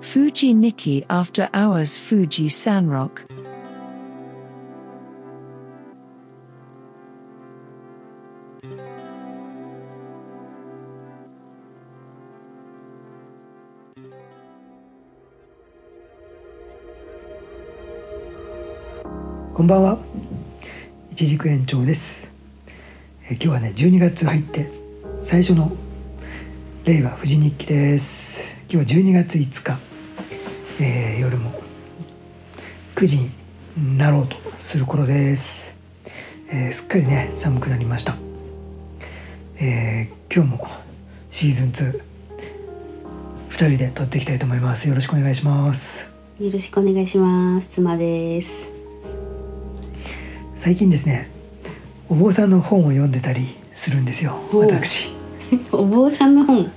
Fuji Nikki After Hours Fuji Sanrock. こんばんは。一軸延長です。え今日はね、12月入って最初の令和富士日記です。今日は12月5日、えー夜も9時になろうとする頃です。えーすっかりね、寒くなりました。えー今日もシーズン2、2人で撮っていきたいと思います。よろしくお願いします。よろしくお願いします。妻です。最近ですねお坊さんの本を読んでたりするんですよ私、お坊さんの本、うん、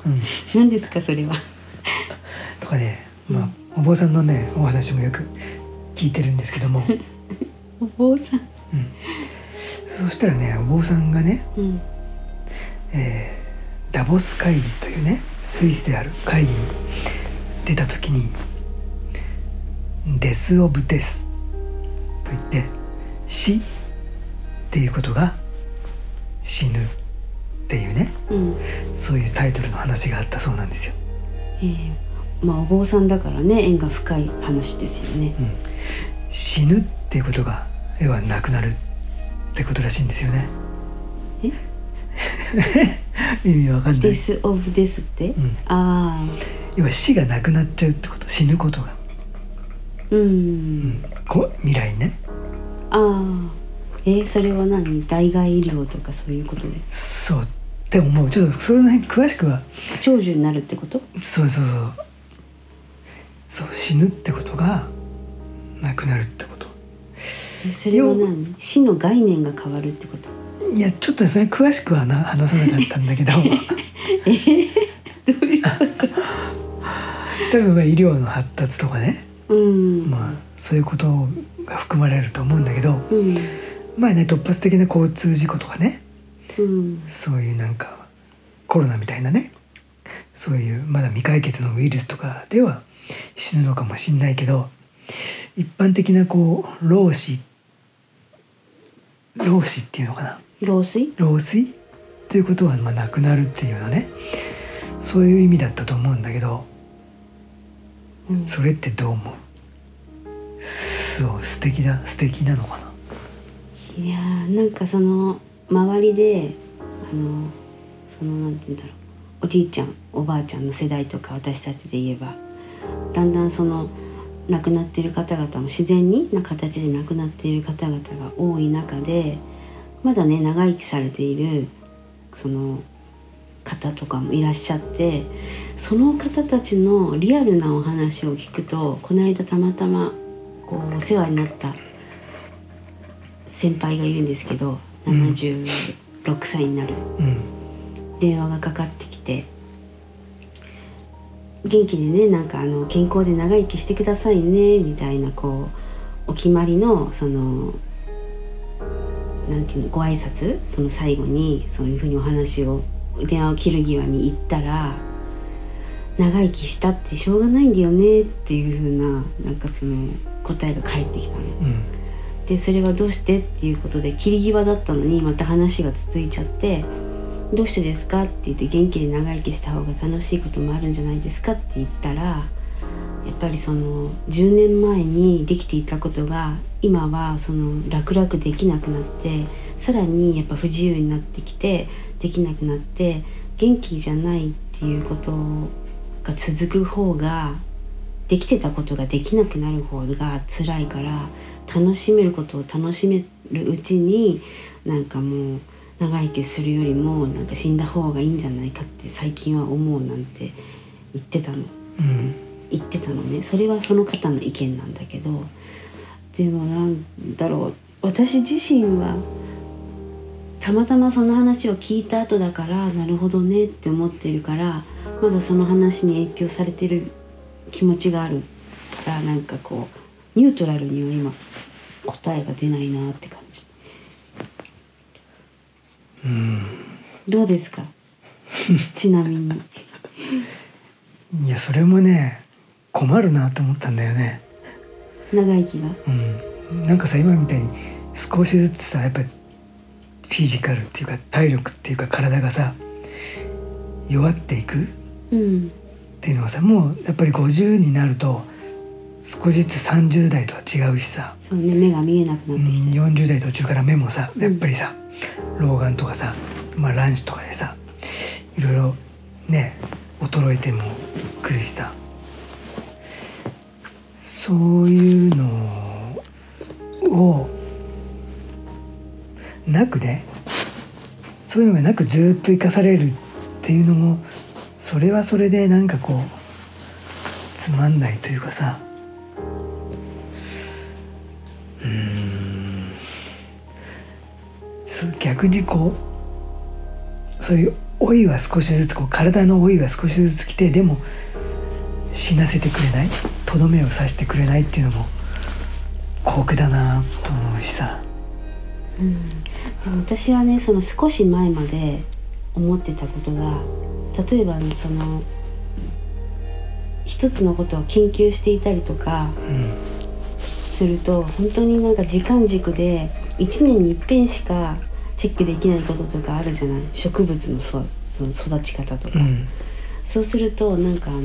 何ですかそれは？とかねまあお坊さんのねお話もよく聞いてるんですけども、お坊さん。うん、そしたらねお坊さんがね、うん。えーダボス会議というねスイスである会議に出た時に「デス・オブ・デス」と言って死っていうことが死ぬっていうねうん。そういうタイトルの話があったそうなんですよ。えー、まあお坊さんだからね縁が深い話ですよね。うん、死ぬっていうことが要はなくなるってことらしいんですよね。意味わかんないデ。スオブデスって？うん、ああ。要は死がなくなっちゃうってこと死ぬことが、うん。うん、こ未来ねああ。えー、それは何？代替医療とかそういうことでそうって思う。ちょっとそれの辺詳しくは。長寿になるってこと？そうそうそう。そう死ぬってことがなくなるってこと。えそれは何？死の概念が変わるってこと？いやちょっとそれ詳しくはな話さなかったんだけど。どういうこと？多分まあ医療の発達とかね。うん。まあそういうことが含まれると思うんだけど。うん。まあね突発的な交通事故とかねうん。そういうなんかコロナみたいなね。そういうまだ未解決のウイルスとかでは死ぬのかもしんないけど一般的なこう老死。老死っていうのかな。老衰？老衰？っていうことはまあなくなるっていうようなね。そういう意味だったと思うんだけどうん。それってどう思う？そう素敵だ素敵なのかな？いやーなんかその周りであのそのなんて言うんだろう。おじいちゃんおばあちゃんの世代とか私たちで言えばだんだんその亡くなっている方々も自然にな形で亡くなっている方々が多い中でまだね長生きされているその方とかもいらっしゃってその方たちのリアルなお話を聞くとこの間たまたまこうお世話になった先輩がいるんですけど76歳になる。うん。電話がかかってきて元気でねなんかあの健康で長生きしてくださいねみたいなこうお決まりのそのなんていうのご挨拶その最後にそういうふうにお話を電話を切る際に言ったら長生きしたってしょうがないんだよねっていうふうななんかその答えが返ってきたの。うんでそれはどうしてっていうことで切り際だったのにまた話が続いちゃって「どうしてですか?」って言って元気で長生きした方が楽しいこともあるんじゃないですかって言ったらやっぱりその10年前にできていたことが今はその楽々できなくなってさらにやっぱ不自由になってきてできなくなって元気じゃないっていうことが続く方ができてたことができなくなる方が辛いから楽しめることを楽しめるうちになんかもう長生きするよりもなんか死んだ方がいいんじゃないかって最近は思うなんて言ってたの。うん。言ってたのね。それはその方の意見なんだけどでもなんだろう。私自身はたまたまその話を聞いた後だからなるほどねって思ってるからまだその話に影響されてる気持ちがあるからなんかこうニュートラルには今答えが出ないなって感じ。うん。どうですか？ちなみに。いやそれもね困るなと思ったんだよね。長生きが？うん、なんかさ今みたいに少しずつさやっぱりフィジカルっていうか体力っていうか体がさ弱っていくうんっていうのはさもうやっぱり50になると少しずつ30代とは違うしさ、そうね目が見えなくうなってきて、ん、40代途中から目もさうん。やっぱりさ、老眼とかさ、まあ、卵子とかでさいろいろね衰えてもくるしさ。そういうのをなくねそういうのがなくずっと生かされるっていうのもそれはそれでなんかこうつまんないというかさ。うん。逆にこうそういう老いは少しずつこう体の老いは少しずつ来てでも死なせてくれない。とどめを刺してくれないっていうのも酷だなと思うしさ。うん、でも私はねその少し前まで思ってたことが例えばねその一つのことを研究していたりとかうんすると本当になんか時間軸で1年に一遍しかチェックできないこととかあるじゃない？植物のそその育ち方とか、うん。そうするとなんかあの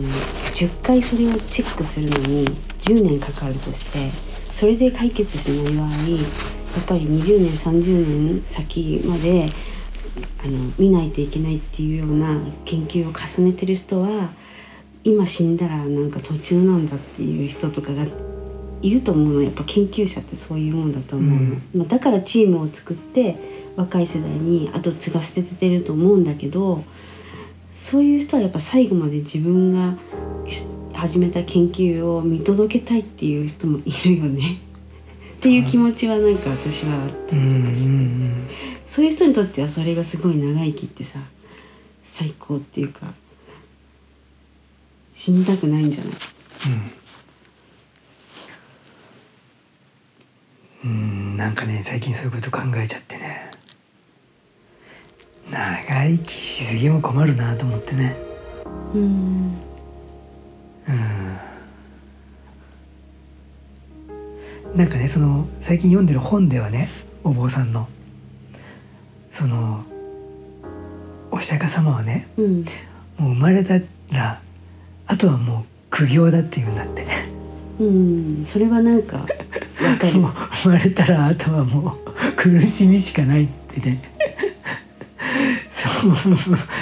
10回それをチェックするのに10年かかるとしてそれで解決しない場合やっぱり20年30年先まであの見ないといけないっていうような研究を重ねてる人は今死んだらなんか途中なんだっていう人とかがいると思うの。やっぱ研究者ってそういうもんだと思うの、うん。まあ、だからチームを作って若い世代に後継がせててると思うんだけどそういう人はやっぱ最後まで自分がし始めた研究を見届けたいっていう人もいるよね。っていう気持ちはなんか私はあったうんうんそういう人にとってはそれがすごい長生きってさ最高っていうか死にたくないんじゃない？うん。うんなんかね最近そういうこと考えちゃってね。長生きしすぎも困るなと思ってね。うん。うん。なんかねその最近読んでる本ではねお坊さんのそのお釈迦様はねうん。もう生まれたらあとはもう苦行だっていうんだって。うん。それはなんかわかる。もう生まれたらあとはもう苦しみしかないってね。そう。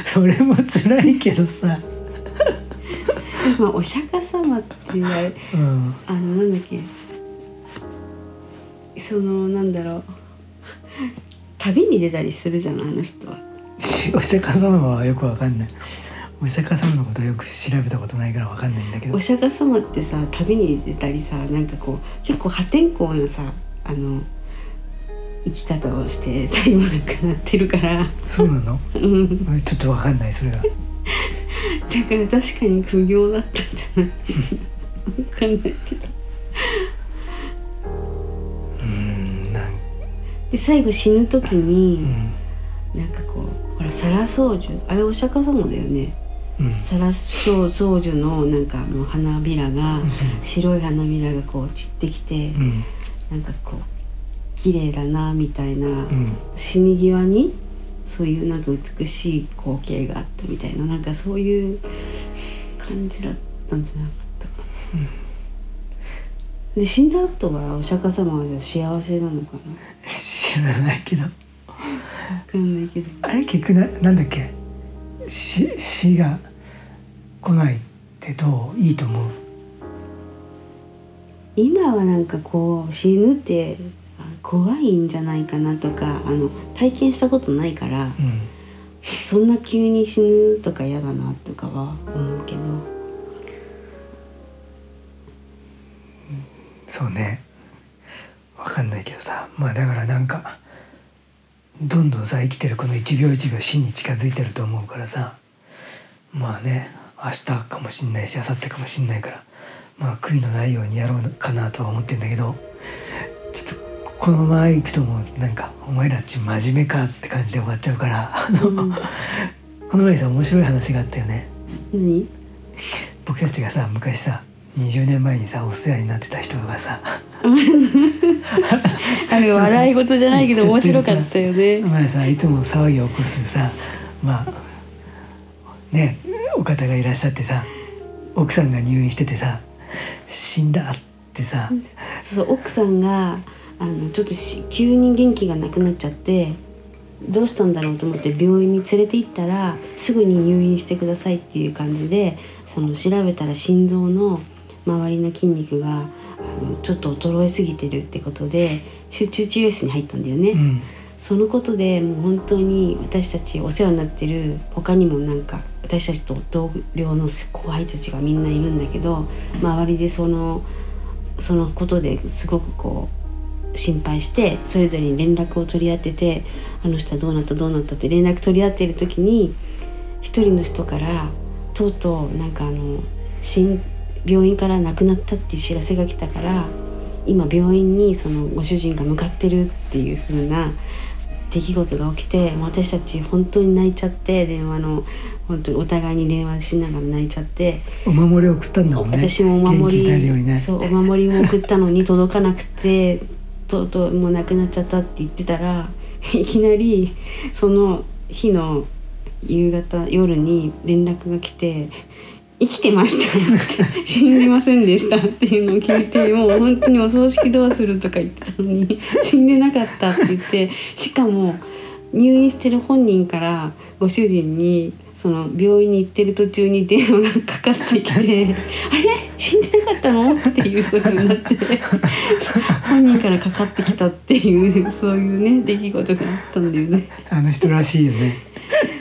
それも辛いけどさ、まあお釈迦様って言われうん、あのなんだっけ。そのなんだろう旅に出たりするじゃないあの人は。しお釈迦様はよくわかんない。お釈迦様のことはよく調べたことないからわかんないんだけど。お釈迦様ってさ旅に出たりさなんかこう結構破天荒なさあの生き方をして最後亡くなってるから。そうなの？うん。ちょっとわかんないそれが だから確かに苦行だったんじゃない？わかんないけどで最後死ぬ時うに、ん。なんかこうほらサラソウジュあれお釈迦様だよね。うん。サラソウソウジュのなんかもう花びらが白い花びらがこう散ってきて、うん。なんかこう綺麗だなみたいな、うん。死に際にそういうなんか美しい光景があったみたいななんかそういう感じだったんじゃなかったかな。で死んだ後はお釈迦様は幸せなのかな？知らないけど。わかんないけど。あれ結局ななんだっけ？死死が来ないってどう？いいと思う？今はなんかこう死ぬってあ怖いんじゃないかなとかあの体験したことないからうん。そんな急に死ぬとか嫌だなとかは思うけど。そうねわかんないけどさまあだからなんかどんどんさ生きてるこの一秒一秒死に近づいてると思うからさまあね明日かもしんないし明後日かもしんないからまあ悔いのないようにやろうかなとは思ってんだけどちょっとこのまま行くともうなんかお前らっち真面目かって感じで終わっちゃうからあの、うん。この前さ面白い話があったよね。何？僕たちがさ昔さ20年前にさお世話になってた人がさ。あれ笑い事じゃないけど面白かったよね。まあさいつも騒ぎを起こすさまあねお方がいらっしゃってさ奥さんが入院しててさ死んだってさ。そう奥さんがあのちょっとし急に元気がなくなっちゃってどうしたんだろうと思って病院に連れて行ったらすぐに入院してくださいっていう感じでその調べたら心臓の周りの筋肉があのちょっと衰えすぎてるってことで集中治療室に入ったんだよね。うんそのことでもう本当に私たちお世話になってる他にもなんか私たちと同僚の後輩たちがみんないるんだけど周りでそのそのことですごくこう心配してそれぞれに連絡を取り合っててあの人はどうなったどうなったって連絡取り合ってる時に一人の人からとうとうなんかあの死ん病院から亡くなったっていう知らせが来たから今病院にそのご主人が向かってるっていう風な出来事が起きて私たち本当に泣いちゃって電話の本当にお互いに電話しながら泣いちゃって、お守りを送ったんだもんね。私もお守り、ね。そうお守りも送ったのに届かなくてとうとうもう亡くなっちゃったって言ってたらいきなりその日の夕方夜に連絡が来て生きてましたって死んでませんでしたっていうのを聞いてもう本当にお葬式どうするとか言ってたのに 死んでなかったって言ってしかも入院してる本人からご主人にその病院に行ってる途中に電話がかかってきて「あれ？死んでなかったの?」っていうことになって 本人からかかってきたっていうそういうね出来事があったんだよね。あの人らしいよね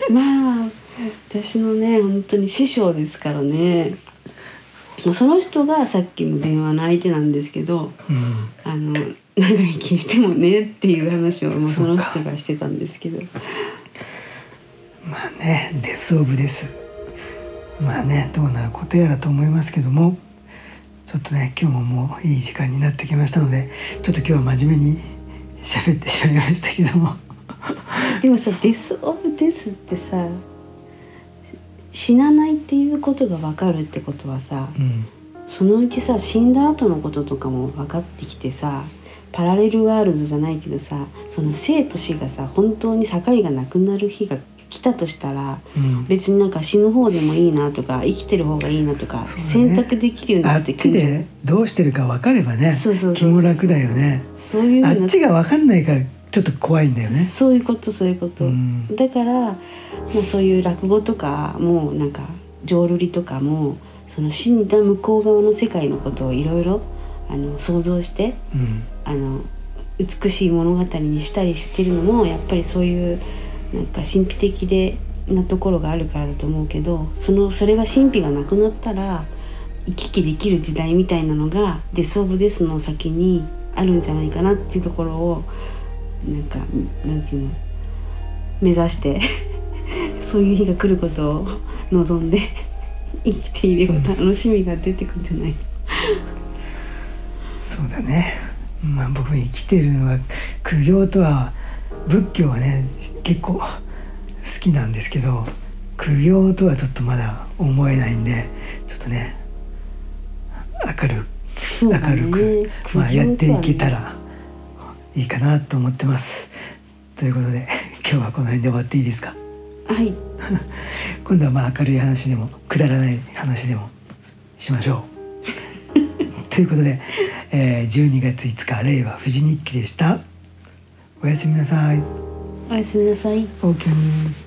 まあ私のね本当に師匠ですからね。まあその人がさっきの電話の相手なんですけどうん。あの長生きしてもねっていう話をまあそのか。人がしてたんですけど。まあねデス・オブ・デスまあねどうなることやらと思いますけどもちょっとね今日ももういい時間になってきましたのでちょっと今日は真面目に喋ってしまいましたけども。でもさ「デス・オブ・デス」ってさ死なないっていうことが分かるってことはさうん。そのうちさ死んだ後のこととかも分かってきてさパラレルワールドじゃないけどさその生と死がさ本当に境がなくなる日が来たとしたらうん。別になんか死ぬ方でもいいなとか生きてる方がいいなとか、ね。選択できるようになってくちるじゃん。でどうしてるか分かればね気も楽だよね。そういうのあっちが分かんないからちょっと怖いんだよね。そういうことそういうこと、うん。だから、まあ、そういう落語とかもなんか浄瑠璃とかもその死んだ向こう側の世界のことをいろいろあの想像してうん。あの美しい物語にしたりしてるのもやっぱりそういうなんか神秘的でなところがあるからだと思うけどそのそれが神秘がなくなったら行き来できる時代みたいなのがデス・オブ・デスの先にあるんじゃないかなっていうところをなんかなんていうの？目指して そういう日が来ることを望んで 生きていれば楽しみが出てくるんじゃない？そうだね。まあ僕生きてるのは苦行とは仏教はね結構好きなんですけど苦行とはちょっとまだ思えないんでちょっとね明るそうだね。明るく、まあ、やっていけたらいいかなと思ってます。ということで 今日はこの辺で終わっていいですか？はい 今度はまあ明るい話でもくだらない話でもしましょう。ということで、えー、12月5日令和富士日記でした。おやすみなさい。おやすみなさいおおきに。